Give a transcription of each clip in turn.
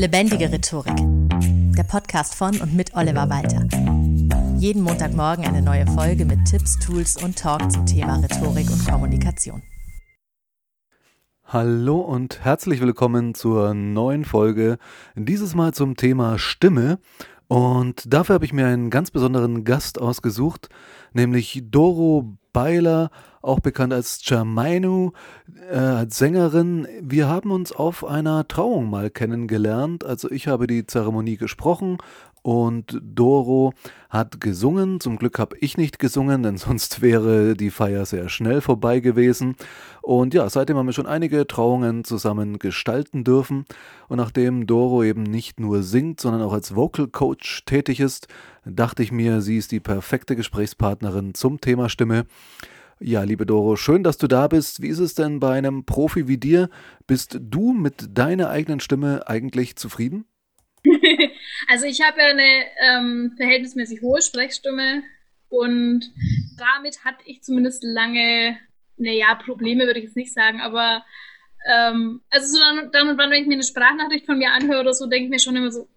Lebendige Rhetorik. Der Podcast von und mit Oliver Walter. Jeden Montagmorgen eine neue Folge mit Tipps, Tools und Talk zum Thema Rhetorik und Kommunikation. Hallo und herzlich willkommen zur neuen Folge. Dieses Mal zum Thema Stimme. Und dafür habe ich mir einen ganz besonderen Gast ausgesucht, nämlich Doro Beiler, auch bekannt als Germainu, äh, als Sängerin. Wir haben uns auf einer Trauung mal kennengelernt. Also ich habe die Zeremonie gesprochen und Doro hat gesungen. Zum Glück habe ich nicht gesungen, denn sonst wäre die Feier sehr schnell vorbei gewesen. Und ja, seitdem haben wir schon einige Trauungen zusammen gestalten dürfen. Und nachdem Doro eben nicht nur singt, sondern auch als Vocal Coach tätig ist, dachte ich mir, sie ist die perfekte Gesprächspartnerin zum Thema Stimme. Ja, liebe Doro, schön, dass du da bist. Wie ist es denn bei einem Profi wie dir? Bist du mit deiner eigenen Stimme eigentlich zufrieden? also ich habe ja eine ähm, verhältnismäßig hohe Sprechstimme und damit hatte ich zumindest lange, naja, Probleme würde ich jetzt nicht sagen, aber ähm, also so dann, dann und wann, wenn ich mir eine Sprachnachricht von mir anhöre oder so, denke ich mir schon immer so,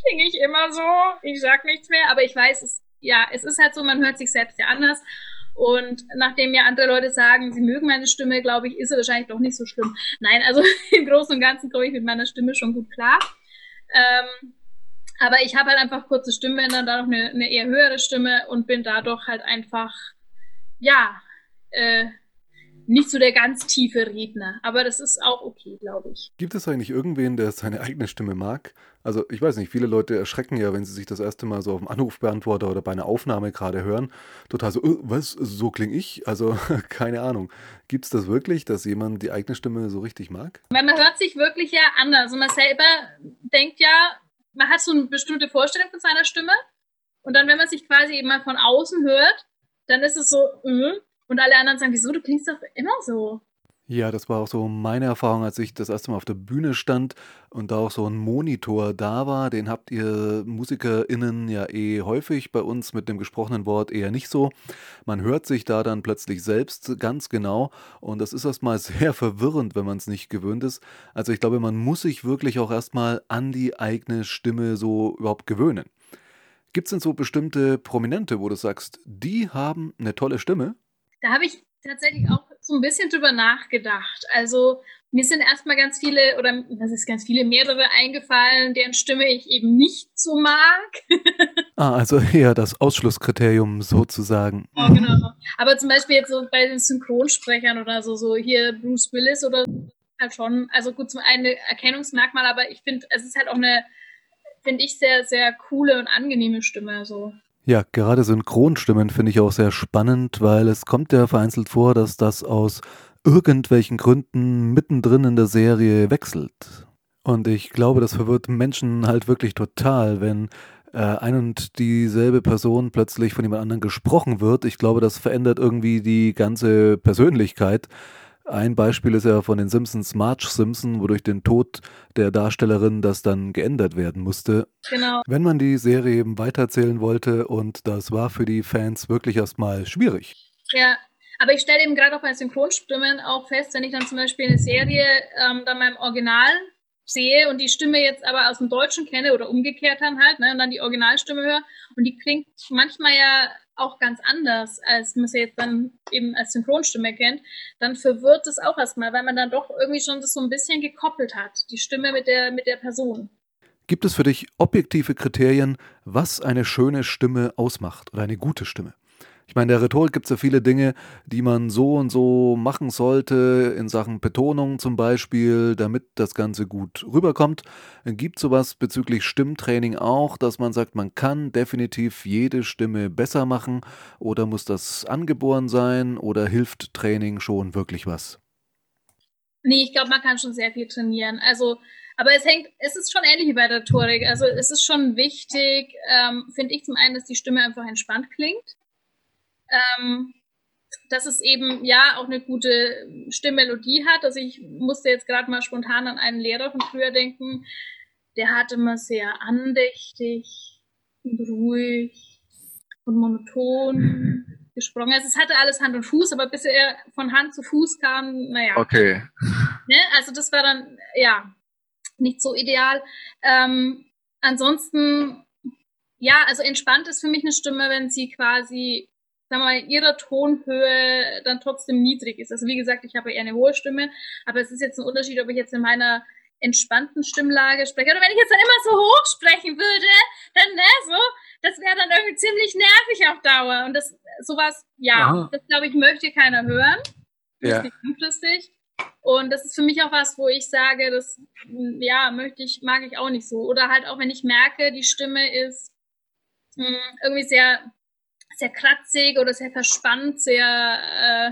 klinge ich immer so, ich sag nichts mehr, aber ich weiß, es, ja, es ist halt so, man hört sich selbst ja anders und nachdem ja andere Leute sagen, sie mögen meine Stimme, glaube ich, ist sie wahrscheinlich doch nicht so schlimm. Nein, also im Großen und Ganzen komme ich mit meiner Stimme schon gut klar. Ähm, aber ich habe halt einfach kurze Stimmbänder, dann noch eine, eine eher höhere Stimme und bin dadurch halt einfach, ja, äh, nicht so der ganz tiefe Redner. Aber das ist auch okay, glaube ich. Gibt es eigentlich irgendwen, der seine eigene Stimme mag? Also ich weiß nicht, viele Leute erschrecken ja, wenn sie sich das erste Mal so auf dem Anrufbeantworter oder bei einer Aufnahme gerade hören, total so, oh, was, so klinge ich? Also keine Ahnung. Gibt es das wirklich, dass jemand die eigene Stimme so richtig mag? Man hört sich wirklich ja anders und man selber denkt ja, man hat so eine bestimmte Vorstellung von seiner Stimme und dann, wenn man sich quasi eben mal von außen hört, dann ist es so, äh, und alle anderen sagen, wieso, du klingst doch immer so. Ja, das war auch so meine Erfahrung, als ich das erste Mal auf der Bühne stand und da auch so ein Monitor da war. Den habt ihr MusikerInnen ja eh häufig, bei uns mit dem gesprochenen Wort eher nicht so. Man hört sich da dann plötzlich selbst ganz genau und das ist erstmal sehr verwirrend, wenn man es nicht gewöhnt ist. Also ich glaube, man muss sich wirklich auch erstmal an die eigene Stimme so überhaupt gewöhnen. Gibt es denn so bestimmte Prominente, wo du sagst, die haben eine tolle Stimme? Da habe ich tatsächlich auch so ein bisschen drüber nachgedacht. Also mir sind erstmal ganz viele, oder was ist ganz viele, mehrere eingefallen, deren Stimme ich eben nicht so mag. ah, also eher das Ausschlusskriterium sozusagen. Ja, genau. Aber zum Beispiel jetzt so bei den Synchronsprechern oder so, so hier Bruce Willis oder halt schon, also gut, zum einen Erkennungsmerkmal, aber ich finde, es ist halt auch eine, finde ich, sehr, sehr coole und angenehme Stimme, so. Ja, gerade Synchronstimmen finde ich auch sehr spannend, weil es kommt ja vereinzelt vor, dass das aus irgendwelchen Gründen mittendrin in der Serie wechselt. Und ich glaube, das verwirrt Menschen halt wirklich total, wenn äh, ein und dieselbe Person plötzlich von jemand anderem gesprochen wird. Ich glaube, das verändert irgendwie die ganze Persönlichkeit. Ein Beispiel ist ja von den Simpsons Marge Simpson, wo durch den Tod der Darstellerin das dann geändert werden musste. Genau. Wenn man die Serie eben weiterzählen wollte und das war für die Fans wirklich erstmal schwierig. Ja, aber ich stelle eben gerade auch bei Synchronstimmen auch fest, wenn ich dann zum Beispiel eine Serie ähm, dann beim Original sehe und die Stimme jetzt aber aus dem Deutschen kenne oder umgekehrt dann halt, ne, und dann die Originalstimme höre und die klingt manchmal ja auch ganz anders, als man sie jetzt dann eben als Synchronstimme kennt, dann verwirrt es auch erstmal, weil man dann doch irgendwie schon das so ein bisschen gekoppelt hat, die Stimme mit der, mit der Person. Gibt es für dich objektive Kriterien, was eine schöne Stimme ausmacht oder eine gute Stimme? Ich meine, der Rhetorik gibt es ja viele Dinge, die man so und so machen sollte, in Sachen Betonung zum Beispiel, damit das Ganze gut rüberkommt. Gibt sowas bezüglich Stimmtraining auch, dass man sagt, man kann definitiv jede Stimme besser machen oder muss das angeboren sein oder hilft Training schon wirklich was? Nee, ich glaube, man kann schon sehr viel trainieren. Also, aber es hängt, es ist schon ähnlich wie bei der Rhetorik. Also es ist schon wichtig, ähm, finde ich zum einen, dass die Stimme einfach entspannt klingt ähm, dass es eben ja auch eine gute Stimmmelodie hat. Also ich musste jetzt gerade mal spontan an einen Lehrer von früher denken, der hat immer sehr andächtig und ruhig und monoton gesprochen. Also es hatte alles Hand und Fuß, aber bis er von Hand zu Fuß kam, naja. Okay. Ne? Also das war dann, ja, nicht so ideal. Ähm, ansonsten, ja, also entspannt ist für mich eine Stimme, wenn sie quasi, sagen wir mal, in ihrer Tonhöhe dann trotzdem niedrig ist. Also wie gesagt, ich habe eher eine hohe Stimme, aber es ist jetzt ein Unterschied, ob ich jetzt in meiner entspannten Stimmlage spreche oder wenn ich jetzt dann immer so hoch sprechen würde, dann ne, so, das wäre dann irgendwie ziemlich nervig auf Dauer. Und das sowas, ja, Aha. das glaube ich möchte keiner hören. Ja. Langfristig. Und das ist für mich auch was, wo ich sage, das ja, möchte ich, mag ich auch nicht so. Oder halt auch, wenn ich merke, die Stimme ist mh, hm, irgendwie sehr, sehr kratzig oder sehr verspannt, sehr, äh,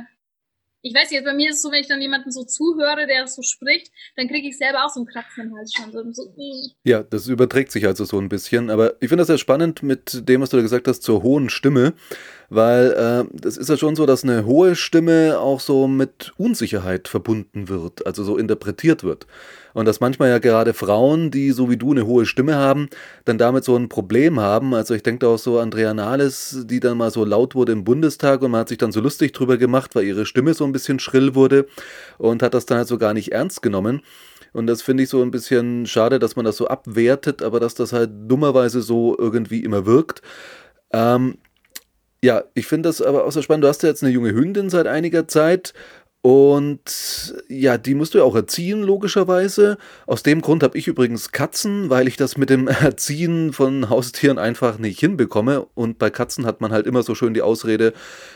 ich weiß nicht, bei mir ist es so, wenn ich dann jemanden so zuhöre, der so spricht, dann kriege ich selber auch so einen Kratzen im Hals schon. So, so, ja, das überträgt sich also so ein bisschen. Aber ich finde das sehr spannend mit dem, was du da gesagt hast, zur hohen Stimme weil äh, das ist ja schon so, dass eine hohe Stimme auch so mit Unsicherheit verbunden wird, also so interpretiert wird. Und dass manchmal ja gerade Frauen, die so wie du eine hohe Stimme haben, dann damit so ein Problem haben. Also ich denke auch so Andrea Nahles, die dann mal so laut wurde im Bundestag und man hat sich dann so lustig drüber gemacht, weil ihre Stimme so ein bisschen schrill wurde und hat das dann halt so gar nicht ernst genommen. Und das finde ich so ein bisschen schade, dass man das so abwertet, aber dass das halt dummerweise so irgendwie immer wirkt. Ähm, ja, ich finde das aber auch so spannend. Du hast ja jetzt eine junge Hündin seit einiger Zeit und ja, die musst du ja auch erziehen, logischerweise. Aus dem Grund habe ich übrigens Katzen, weil ich das mit dem Erziehen von Haustieren einfach nicht hinbekomme. Und bei Katzen hat man halt immer so schön die Ausrede,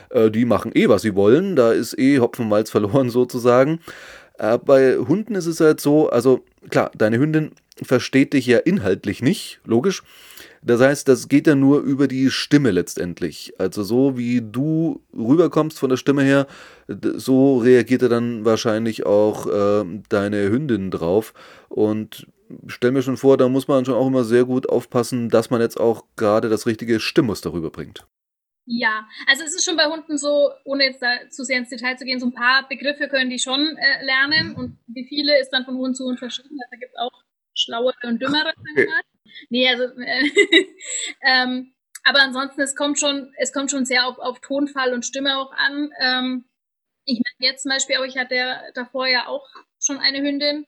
äh, die machen eh, was sie wollen. Da ist eh Hopfenmalz verloren sozusagen. Äh, bei Hunden ist es halt so, also klar, deine Hündin versteht dich ja inhaltlich nicht, logisch. Das heißt, das geht ja nur über die Stimme letztendlich. Also so wie du rüberkommst von der Stimme her, so reagiert er dann wahrscheinlich auch äh, deine Hündin drauf. Und stell mir schon vor, da muss man schon auch immer sehr gut aufpassen, dass man jetzt auch gerade das richtige Stimmmuster rüberbringt. Ja, also es ist schon bei Hunden so, ohne jetzt da zu sehr ins Detail zu gehen, so ein paar Begriffe können die schon äh, lernen und wie viele ist dann von Hund zu Hund verschieden. Also da gibt es auch schlauere und dümmere. Okay. Nee, also äh, ähm, aber ansonsten, es kommt schon, es kommt schon sehr auf, auf Tonfall und Stimme auch an. Ähm, ich meine jetzt zum Beispiel auch, ich hatte davor ja auch schon eine Hündin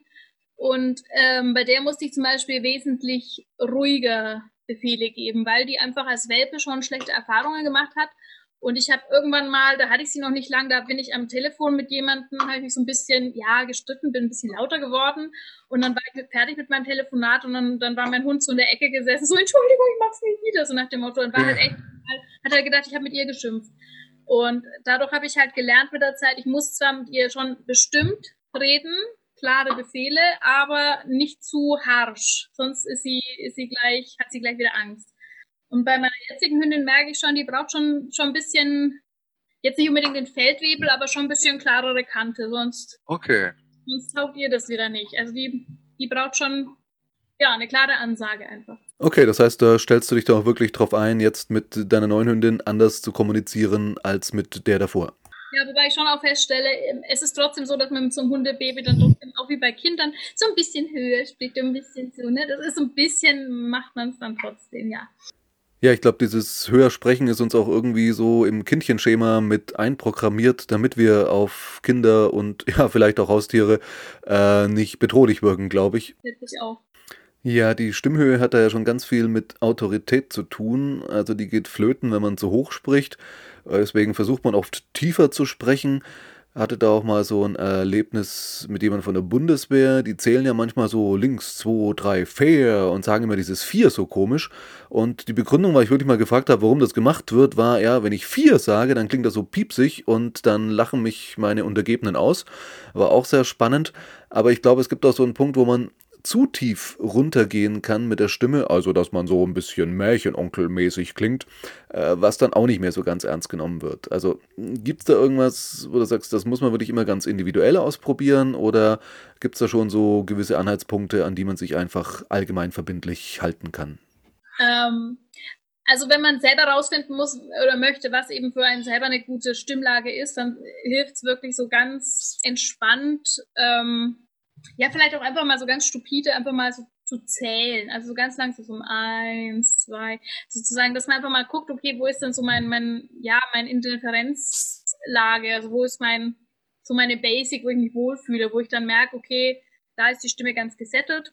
und ähm, bei der musste ich zum Beispiel wesentlich ruhiger Befehle geben, weil die einfach als Welpe schon schlechte Erfahrungen gemacht hat und ich habe irgendwann mal, da hatte ich sie noch nicht lang, da bin ich am Telefon mit jemandem, habe ich mich so ein bisschen, ja, gestritten, bin ein bisschen lauter geworden. Und dann war ich fertig mit meinem Telefonat und dann, dann war mein Hund so in der Ecke gesessen, so, Entschuldigung, ich mach's nie wieder, so nach dem Motto. Und war halt echt, hat er gedacht, ich habe mit ihr geschimpft. Und dadurch habe ich halt gelernt mit der Zeit, ich muss zwar mit ihr schon bestimmt reden, klare Befehle, aber nicht zu harsch. Sonst ist sie, ist sie gleich, hat sie gleich wieder Angst. Und bei meiner jetzigen Hündin merke ich schon, die braucht schon, schon ein bisschen, jetzt nicht unbedingt den Feldwebel, aber schon ein bisschen klarere Kante, sonst, okay. sonst taugt ihr das wieder nicht. Also die, die braucht schon, ja, eine klare Ansage einfach. Okay, das heißt, da stellst du dich doch wirklich drauf ein, jetzt mit deiner neuen Hündin anders zu kommunizieren als mit der davor. Ja, wobei ich schon auch feststelle, ähm, es ist trotzdem so, dass man mit so einem Hundebaby dann trotzdem auch wie bei Kindern so ein bisschen höher spricht, ein bisschen so, ne? Das ist so ein bisschen, macht man es dann trotzdem, ja. Ja, ich glaube, dieses Höhersprechen ist uns auch irgendwie so im Kindchenschema mit einprogrammiert, damit wir auf Kinder und ja, vielleicht auch Haustiere äh, nicht bedrohlich wirken, glaube ich. Ich auch. Ja, die Stimmhöhe hat da ja schon ganz viel mit Autorität zu tun. Also die geht flöten, wenn man zu hoch spricht. Äh, deswegen versucht man oft tiefer zu sprechen hatte da auch mal so ein Erlebnis mit jemandem von der Bundeswehr. Die zählen ja manchmal so links, zwei, drei, vier und sagen immer dieses vier so komisch. Und die Begründung, weil ich wirklich mal gefragt habe, warum das gemacht wird, war, ja, wenn ich vier sage, dann klingt das so piepsig und dann lachen mich meine Untergebenen aus. War auch sehr spannend. Aber ich glaube, es gibt auch so einen Punkt, wo man zu tief runtergehen kann mit der Stimme, also dass man so ein bisschen Märchenonkelmäßig klingt, äh, was dann auch nicht mehr so ganz ernst genommen wird. Also gibt es da irgendwas, wo du sagst, das muss man wirklich immer ganz individuell ausprobieren oder gibt es da schon so gewisse Anhaltspunkte, an die man sich einfach allgemein verbindlich halten kann? Ähm, also wenn man selber rausfinden muss oder möchte, was eben für einen selber eine gute Stimmlage ist, dann hilft es wirklich so ganz entspannt. Ähm, ja, vielleicht auch einfach mal so ganz stupide, einfach mal so zu zählen. Also so ganz langsam so um eins, zwei, sozusagen, dass man einfach mal guckt, okay, wo ist denn so mein, mein, ja, mein Indifferenzlage, also wo ist mein, so meine Basic, wo ich mich wohlfühle, wo ich dann merke, okay, da ist die Stimme ganz gesettet.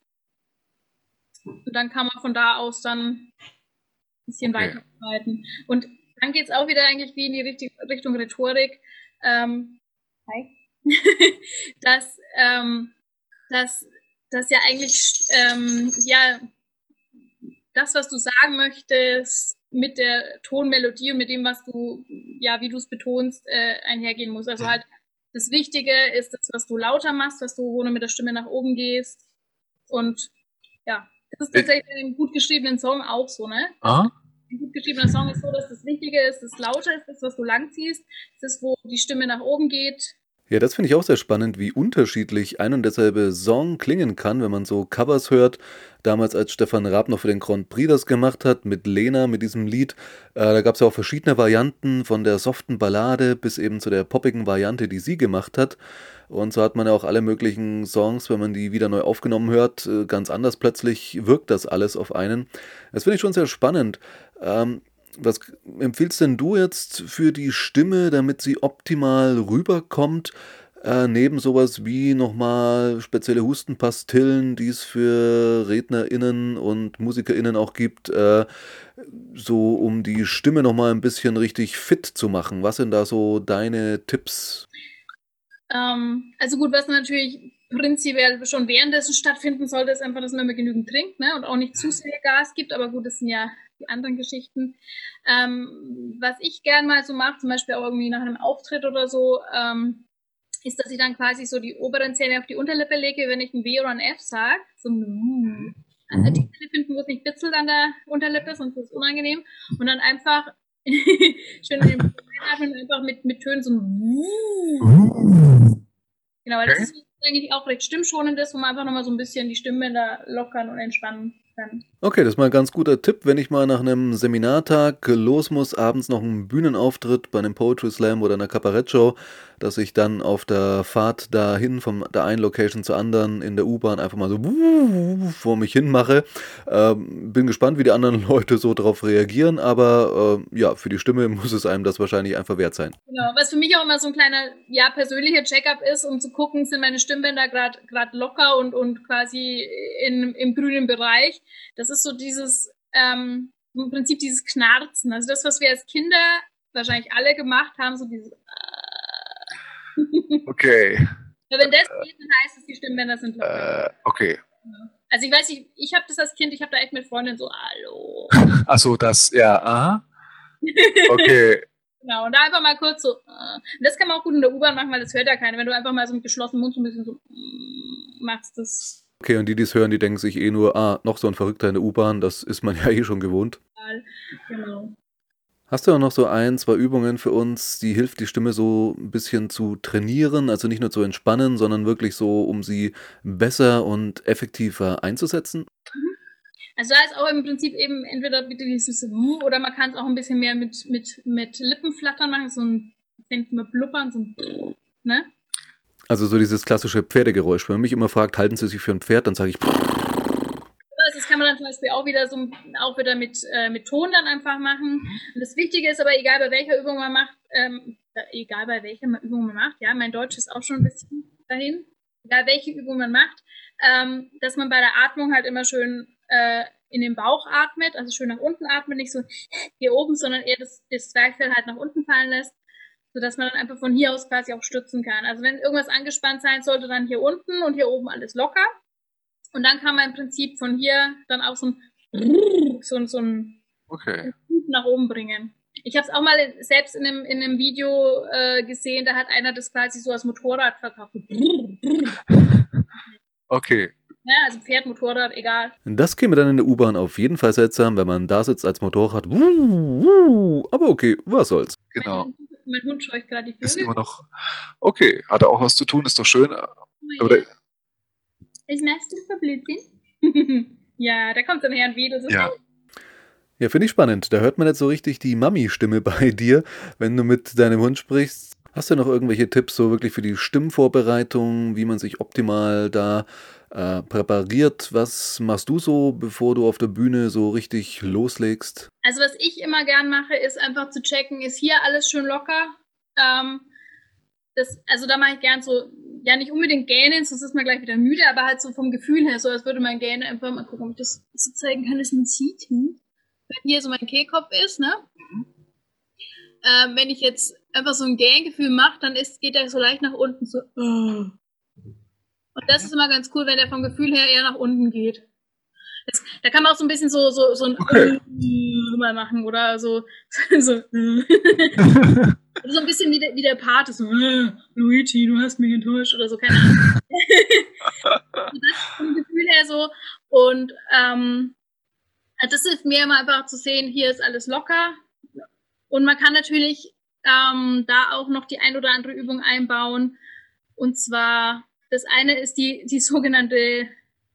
Und dann kann man von da aus dann ein bisschen Okay. weiterarbeiten. Und dann geht es auch wieder eigentlich wie in die Richtung, Richtung Rhetorik. Ähm, hi. dass, ähm, dass, dass ja eigentlich ähm, ja das, was du sagen möchtest, mit der Tonmelodie und mit dem, was du, ja, wie du es betonst, äh, einhergehen muss. Also halt, das Wichtige ist das, was du lauter machst, was du, du mit der Stimme nach oben gehst. Und ja, das ist tatsächlich in einem gut geschriebenen Song auch so, ne? Ah? Ein gut geschriebener Song ist so, dass das Wichtige ist, das lauter ist, das, was du langziehst, das ist, wo die Stimme nach oben geht. Ja, das finde ich auch sehr spannend, wie unterschiedlich ein und derselbe Song klingen kann, wenn man so Covers hört. Damals, als Stefan Raab noch für den Grand Prix das gemacht hat, mit Lena, mit diesem Lied, äh, da gab es ja auch verschiedene Varianten, von der soften Ballade bis eben zu der poppigen Variante, die sie gemacht hat. Und so hat man ja auch alle möglichen Songs, wenn man die wieder neu aufgenommen hört, äh, ganz anders plötzlich wirkt das alles auf einen. Das finde ich schon sehr spannend. Ähm, was empfiehlst denn du jetzt für die Stimme, damit sie optimal rüberkommt? Äh, neben sowas wie nochmal spezielle Hustenpastillen, die es für RednerInnen und MusikerInnen auch gibt, äh, so um die Stimme nochmal ein bisschen richtig fit zu machen. Was sind da so deine Tipps? Ähm, also gut, was natürlich prinzipiell schon währenddessen stattfinden sollte, ist einfach, dass man immer genügend trinkt ne? und auch nicht zu sehr Gas gibt. Aber gut, das sind ja die anderen Geschichten. Ähm, was ich gern mal so mache, zum Beispiel auch irgendwie nach einem Auftritt oder so, ähm, ist, dass ich dann quasi so die oberen Zähne auf die Unterlippe lege, wenn ich ein W oder ein F sage. So ein mm. Also die Zähne finden, wo es nicht bitzelt an der Unterlippe, sonst ist es unangenehm. Und dann einfach schön in den und einfach mit, mit Tönen so ein Genau, weil das ist eigentlich auch recht stimmschonendes, wo man einfach nochmal so ein bisschen die Stimmbänder lockern und entspannen kann. Okay, das ist mal ein ganz guter Tipp, wenn ich mal nach einem Seminartag los muss, abends noch einen Bühnenauftritt bei einem Poetry Slam oder einer Kabarettshow, dass ich dann auf der Fahrt dahin von der einen Location zur anderen in der U-Bahn einfach mal so vor mich hin mache. Ähm, bin gespannt, wie die anderen Leute so drauf reagieren, aber äh, ja, für die Stimme muss es einem das wahrscheinlich einfach wert sein. Genau, was für mich auch immer so ein kleiner, ja, persönlicher Check-up ist, um zu gucken, sind meine Stimmbänder gerade locker und, und quasi in, im grünen Bereich. Das ist so dieses, ähm, im Prinzip dieses Knarzen. Also das, was wir als Kinder wahrscheinlich alle gemacht haben, so dieses, Okay, wenn das geht, dann heißt es, die Stimmbänder sind locker. äh, okay. Also ich weiß nicht, ich habe das als Kind, ich habe da echt mit Freundinnen so, hallo. Also das, ja, aha. Okay, Genau, und da einfach mal kurz so, äh, das kann man auch gut in der U-Bahn machen, weil das hört ja keiner. Wenn du einfach mal so mit geschlossenem Mund so ein bisschen so mm, machst, das Okay, und die, die es hören, die denken sich eh nur, ah, noch so ein Verrückter in der U-Bahn, das ist man ja eh schon gewohnt. genau. Hast du auch noch so ein, zwei Übungen für uns, die hilft, die Stimme so ein bisschen zu trainieren, also nicht nur zu entspannen, sondern wirklich so, um sie besser und effektiver einzusetzen? Also da ist auch im Prinzip eben entweder bitte dieses oder man kann es auch ein bisschen mehr mit, mit, mit Lippenflattern machen, so ein, ich denke mal blubbern, so ein, ne? Also so dieses klassische Pferdegeräusch. Wenn man mich immer fragt, halten Sie sich für ein Pferd, dann sage ich, Das kann man dann zum Beispiel auch wieder so auch wieder mit, äh, mit Ton dann einfach machen. Und das Wichtige ist aber, egal bei welcher Übung man macht, ähm, äh, egal bei welcher Übung man macht, ja, mein Deutsch ist auch schon ein bisschen dahin, egal welche Übung man macht, ähm, dass man bei der Atmung halt immer schön äh, in den Bauch atmet, also schön nach unten atmet, nicht so hier oben, sondern eher das, das Zwerchfell halt nach unten fallen lässt, sodass man dann einfach von hier aus quasi auch stützen kann. Also wenn irgendwas angespannt sein sollte, dann hier unten und hier oben alles locker. Und dann kann man im Prinzip von hier dann auch so ein, so, ein- so ein okay. Nach oben bringen. Ich habe es auch mal in- selbst in einem, in einem Video äh, gesehen, da hat einer das quasi so als Motorrad verkauft. Okay. Ja, also Pferd, Motorrad, egal. das käme dann in der U-Bahn auf jeden Fall seltsam, wenn man da sitzt als Motorrad. Wuh, wuh. Aber okay, was soll's. Genau. Mein Hund scheucht gerade die Ist Vögel. immer noch. Okay, hat er auch was zu tun, ist doch schön. Oder, Was machst du für Blödsinn? ja, da kommt dann her und wieder. Das ist ja, Ja, finde ich spannend. Da hört man jetzt so richtig die Mami-Stimme bei dir, wenn du mit deinem Hund sprichst. Hast du noch irgendwelche Tipps so wirklich für die Stimmvorbereitung, wie man sich optimal da äh, präpariert? Was machst du so, bevor du auf der Bühne so richtig loslegst? Also was ich immer gern mache, ist einfach zu checken, ist hier alles schön locker. Ähm, das, also da mache ich gern so ja, nicht unbedingt gähnen, sonst ist man gleich wieder müde, aber halt so vom Gefühl her, so als würde man gähnen, einfach mal gucken, ob ich das so zeigen kann, dass man sieht. Hm? Wenn hier so mein Kehlkopf ist, ne? Mhm. Ähm, wenn ich jetzt einfach so ein Gähngefühl mache, dann ist, geht er so leicht nach unten, so. Uh. Und das ist immer ganz cool, wenn der vom Gefühl her eher nach unten geht. Das, da kann man auch so ein bisschen so, so, so ein okay. mal machen oder so. so, so ein bisschen wie der, wie der Part ist, so, äh, Luigi, du hast mich enttäuscht oder so, keine Ahnung. das vom Gefühl her so. Und ähm, das hilft mir immer einfach zu sehen, hier ist alles locker. Und man kann natürlich ähm, da auch noch die ein oder andere Übung einbauen. Und zwar, das eine ist die, die sogenannte,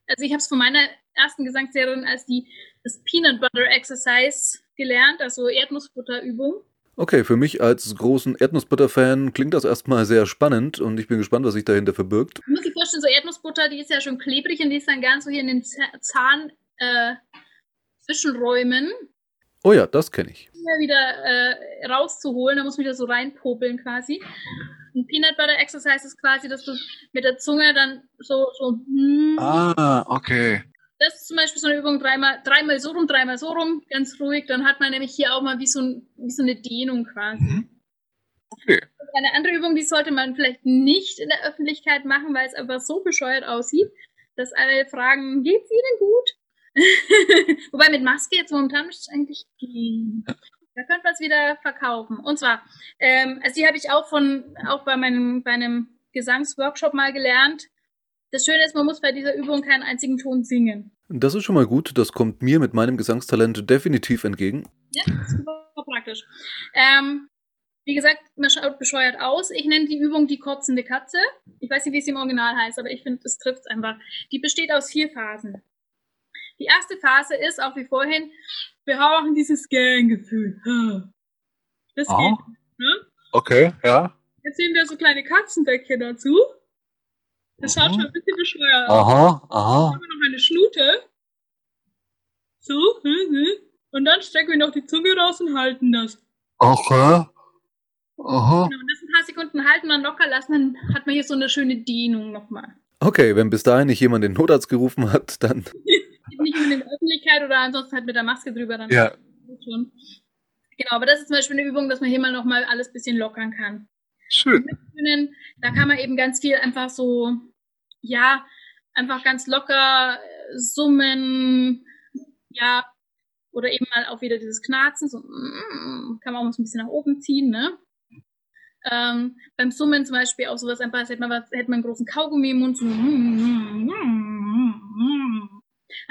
also ich habe es von meiner ersten Gesangslehrerin als die, das Peanut Butter Exercise gelernt, also Erdnussbutterübung. Okay, für mich als großen Erdnussbutter-Fan klingt das erstmal sehr spannend und ich bin gespannt, was sich dahinter verbirgt. Du musst dir vorstellen, so Erdnussbutter, die ist ja schon klebrig und die ist dann ganz so hier in den Zahn äh, Zwischenräumen. Oh ja, das kenne ich. Wieder äh, rauszuholen, da muss man wieder so reinpopeln quasi. Ein Peanut Butter Exercise ist quasi, dass du mit der Zunge dann so, so hm, Ah, okay. Das ist zum Beispiel so eine Übung, dreimal, dreimal so rum, dreimal so rum, ganz ruhig. Dann hat man nämlich hier auch mal wie so, ein, wie so eine Dehnung quasi. Mhm. Okay. Eine andere Übung, die sollte man vielleicht nicht in der Öffentlichkeit machen, weil es einfach so bescheuert aussieht, dass alle fragen, geht's Ihnen gut? Wobei mit Maske jetzt momentan müsste es eigentlich gehen. Da könnte man es wieder verkaufen. Und zwar, ähm, also die habe ich auch von, auch bei meinem, bei einem Gesangsworkshop mal gelernt. Das Schöne ist, man muss bei dieser Übung keinen einzigen Ton singen. Das ist schon mal gut. Das kommt mir mit meinem Gesangstalent definitiv entgegen. Ja, super praktisch. Ähm, wie gesagt, man schaut bescheuert aus. Ich nenne die Übung die kotzende Katze. Ich weiß nicht, wie es im Original heißt, aber ich finde, es trifft es einfach. Die besteht aus vier Phasen. Die erste Phase ist, auch wie vorhin, wir brauchen dieses Ganggefühl. Das Aha. geht. Ne? Okay, ja. Jetzt sehen wir so kleine Katzendeckchen dazu. Das schaut schon ein bisschen bescheuert aus. Aha, aha. Dann haben wir noch eine Schlute. So, hm, hm. Und dann strecken wir noch die Zunge raus und halten das. Okay. Aha. Genau, und das ein paar Sekunden halten, dann locker lassen, dann hat man hier so eine schöne Dehnung nochmal. Okay, wenn bis dahin nicht jemand den Notarzt gerufen hat, dann. nicht in der Öffentlichkeit oder ansonsten halt mit der Maske drüber, dann ja. schon. Genau, aber das ist zum Beispiel eine Übung, dass man hier mal nochmal alles ein bisschen lockern kann. Schön. Da kann man eben ganz viel einfach so, ja, einfach ganz locker äh, summen, ja, oder eben mal auch wieder dieses Knarzen, so, mm, kann man auch so ein bisschen nach oben ziehen, ne? Ähm, beim Summen zum Beispiel auch sowas einfach, als hätte man, was, hätte man einen großen Kaugummi im Mund, so,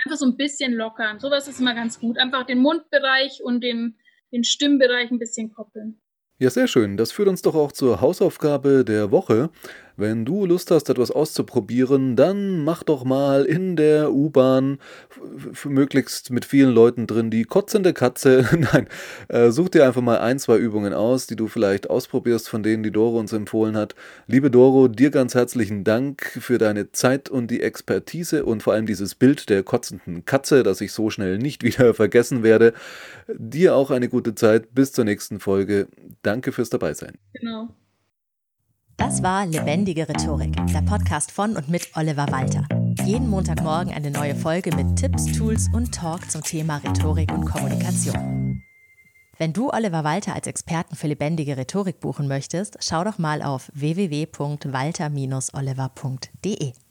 einfach so ein bisschen lockern. Sowas ist immer ganz gut. Einfach den Mundbereich und den, den Stimmbereich ein bisschen koppeln. Ja, sehr schön. Das führt uns doch auch zur Hausaufgabe der Woche. Wenn du Lust hast, etwas auszuprobieren, dann mach doch mal in der U-Bahn, möglichst mit vielen Leuten drin, die kotzende Katze. Nein, äh, such dir einfach mal ein, zwei Übungen aus, die du vielleicht ausprobierst, von denen die Doro uns empfohlen hat. Liebe Doro, dir ganz herzlichen Dank für deine Zeit und die Expertise und vor allem dieses Bild der kotzenden Katze, das ich so schnell nicht wieder vergessen werde. Dir auch eine gute Zeit. Bis zur nächsten Folge. Danke fürs Dabeisein. Genau. Das war Lebendige Rhetorik, der Podcast von und mit Oliver Walter. Jeden Montagmorgen eine neue Folge mit Tipps, Tools und Talk zum Thema Rhetorik und Kommunikation. Wenn du Oliver Walter als Experten für lebendige Rhetorik buchen möchtest, schau doch mal auf www.walter-oliver.de.